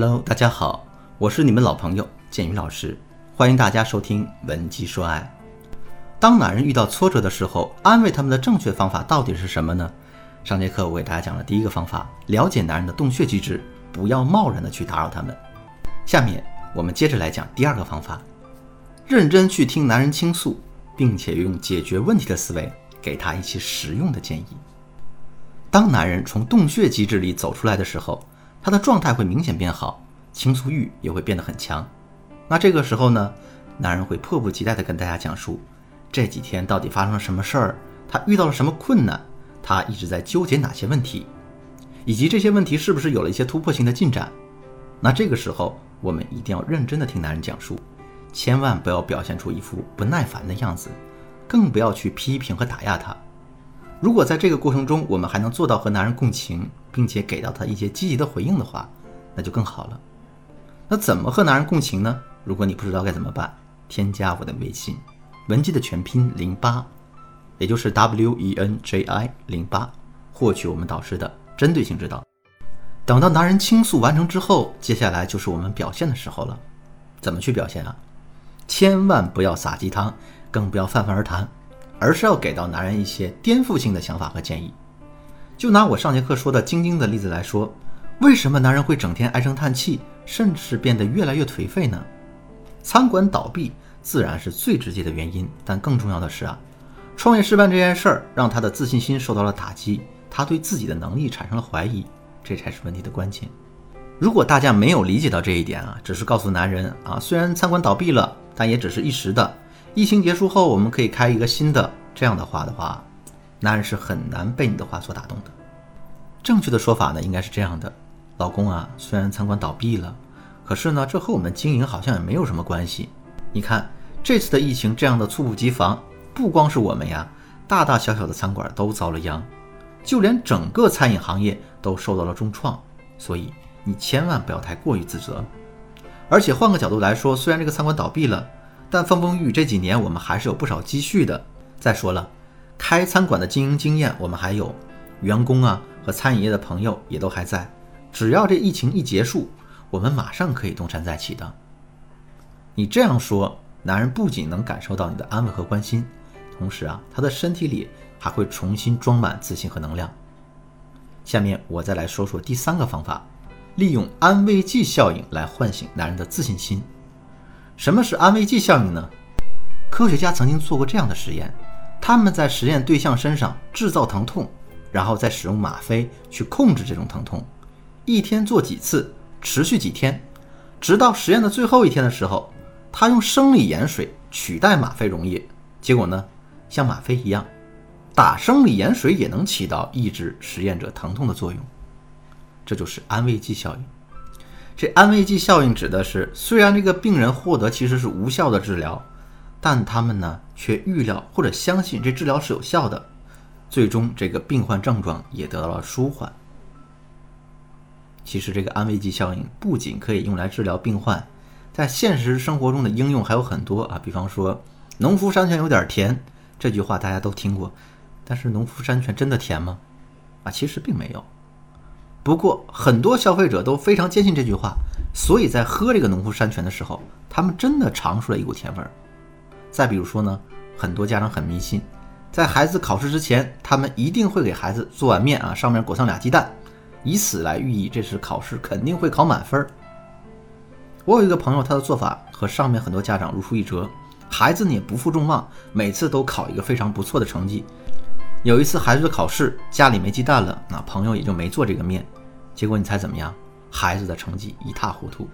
Hello，大家好，我是你们老朋友建宇老师，欢迎大家收听《文姬说爱》。当男人遇到挫折的时候，安慰他们的正确方法到底是什么呢？上节课我给大家讲了第一个方法，了解男人的洞穴机制，不要贸然的去打扰他们。下面我们接着来讲第二个方法，认真去听男人倾诉，并且用解决问题的思维给他一些实用的建议。当男人从洞穴机制里走出来的时候，他的状态会明显变好，倾诉欲也会变得很强。那这个时候呢，男人会迫不及待地跟大家讲述这几天到底发生了什么事儿，他遇到了什么困难，他一直在纠结哪些问题，以及这些问题是不是有了一些突破性的进展。那这个时候，我们一定要认真地听男人讲述，千万不要表现出一副不耐烦的样子，更不要去批评和打压他。如果在这个过程中，我们还能做到和男人共情，并且给到他一些积极的回应的话，那就更好了。那怎么和男人共情呢？如果你不知道该怎么办，添加我的微信，文姬的全拼零八，也就是 W E N J I 零八，获取我们导师的针对性指导。等到男人倾诉完成之后，接下来就是我们表现的时候了。怎么去表现啊？千万不要撒鸡汤，更不要泛泛而谈。而是要给到男人一些颠覆性的想法和建议。就拿我上节课说的晶晶的例子来说，为什么男人会整天唉声叹气，甚至变得越来越颓废呢？餐馆倒闭自然是最直接的原因，但更重要的是啊，创业失败这件事儿让他的自信心受到了打击，他对自己的能力产生了怀疑，这才是问题的关键。如果大家没有理解到这一点啊，只是告诉男人啊，虽然餐馆倒闭了，但也只是一时的。疫情结束后，我们可以开一个新的。这样的话的话，男人是很难被你的话所打动的。正确的说法呢，应该是这样的：老公啊，虽然餐馆倒闭了，可是呢，这和我们经营好像也没有什么关系。你看这次的疫情这样的猝不及防，不光是我们呀，大大小小的餐馆都遭了殃，就连整个餐饮行业都受到了重创。所以你千万不要太过于自责。而且换个角度来说，虽然这个餐馆倒闭了。但风风雨雨这几年，我们还是有不少积蓄的。再说了，开餐馆的经营经验我们还有，员工啊和餐饮业的朋友也都还在。只要这疫情一结束，我们马上可以东山再起的。你这样说，男人不仅能感受到你的安慰和关心，同时啊，他的身体里还会重新装满自信和能量。下面我再来说说第三个方法，利用安慰剂效应来唤醒男人的自信心。什么是安慰剂效应呢？科学家曾经做过这样的实验，他们在实验对象身上制造疼痛，然后再使用吗啡去控制这种疼痛，一天做几次，持续几天，直到实验的最后一天的时候，他用生理盐水取代吗啡溶液，结果呢，像吗啡一样，打生理盐水也能起到抑制实验者疼痛的作用，这就是安慰剂效应。这安慰剂效应指的是，虽然这个病人获得其实是无效的治疗，但他们呢却预料或者相信这治疗是有效的，最终这个病患症状也得到了舒缓。其实这个安慰剂效应不仅可以用来治疗病患，在现实生活中的应用还有很多啊，比方说“农夫山泉有点甜”这句话大家都听过，但是农夫山泉真的甜吗？啊，其实并没有。不过，很多消费者都非常坚信这句话，所以在喝这个农夫山泉的时候，他们真的尝出了一股甜味儿。再比如说呢，很多家长很迷信，在孩子考试之前，他们一定会给孩子做碗面啊，上面裹上俩鸡蛋，以此来寓意这次考试肯定会考满分。我有一个朋友，他的做法和上面很多家长如出一辙，孩子呢也不负众望，每次都考一个非常不错的成绩。有一次孩子的考试，家里没鸡蛋了，那朋友也就没做这个面。结果你猜怎么样？孩子的成绩一塌糊涂。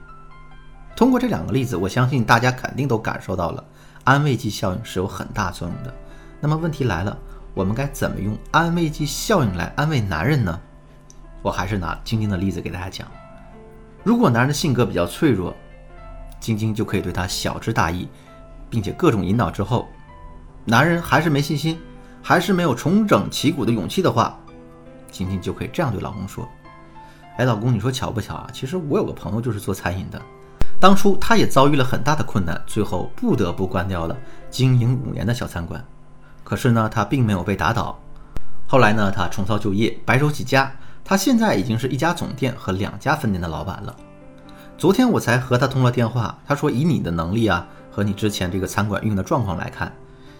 通过这两个例子，我相信大家肯定都感受到了安慰剂效应是有很大作用的。那么问题来了，我们该怎么用安慰剂效应来安慰男人呢？我还是拿晶晶的例子给大家讲。如果男人的性格比较脆弱，晶晶就可以对他晓之大义，并且各种引导之后，男人还是没信心，还是没有重整旗鼓的勇气的话，晶晶就可以这样对老公说。哎，老公，你说巧不巧啊？其实我有个朋友就是做餐饮的，当初他也遭遇了很大的困难，最后不得不关掉了经营五年的小餐馆。可是呢，他并没有被打倒。后来呢，他重操旧业，白手起家，他现在已经是一家总店和两家分店的老板了。昨天我才和他通了电话，他说以你的能力啊和你之前这个餐馆运营的状况来看，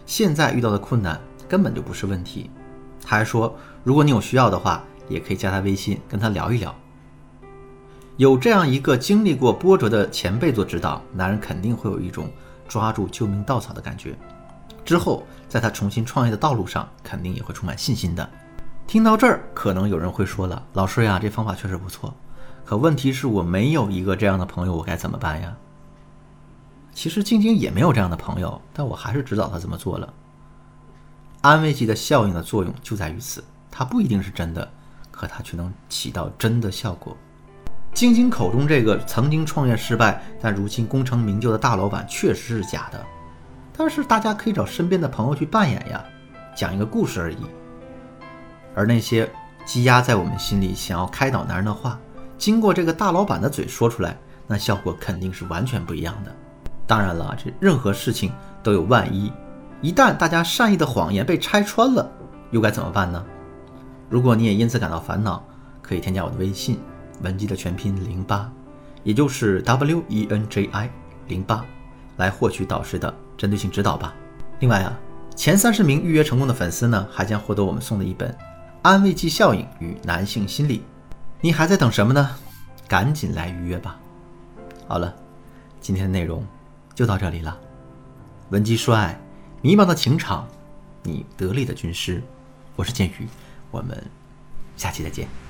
现在遇到的困难根本就不是问题。他还说，如果你有需要的话，也可以加他微信跟他聊一聊。有这样一个经历过波折的前辈做指导，男人肯定会有一种抓住救命稻草的感觉。之后，在他重新创业的道路上，肯定也会充满信心的。听到这儿，可能有人会说了：“老师呀，这方法确实不错，可问题是我没有一个这样的朋友，我该怎么办呀？”其实晶晶也没有这样的朋友，但我还是指导他这么做了。安慰剂的效应的作用就在于此，它不一定是真的，可它却能起到真的效果。晶晶口中这个曾经创业失败但如今功成名就的大老板确实是假的，但是大家可以找身边的朋友去扮演呀，讲一个故事而已。而那些积压在我们心里想要开导男人的话，经过这个大老板的嘴说出来，那效果肯定是完全不一样的。当然了，这任何事情都有万一，一旦大家善意的谎言被拆穿了，又该怎么办呢？如果你也因此感到烦恼，可以添加我的微信。文姬的全拼零八，也就是 W E N J I 零八，来获取导师的针对性指导吧。另外啊，前三十名预约成功的粉丝呢，还将获得我们送的一本《安慰剂效应与男性心理》。你还在等什么呢？赶紧来预约吧。好了，今天的内容就到这里了。文姬说爱，迷茫的情场，你得力的军师。我是剑宇，我们下期再见。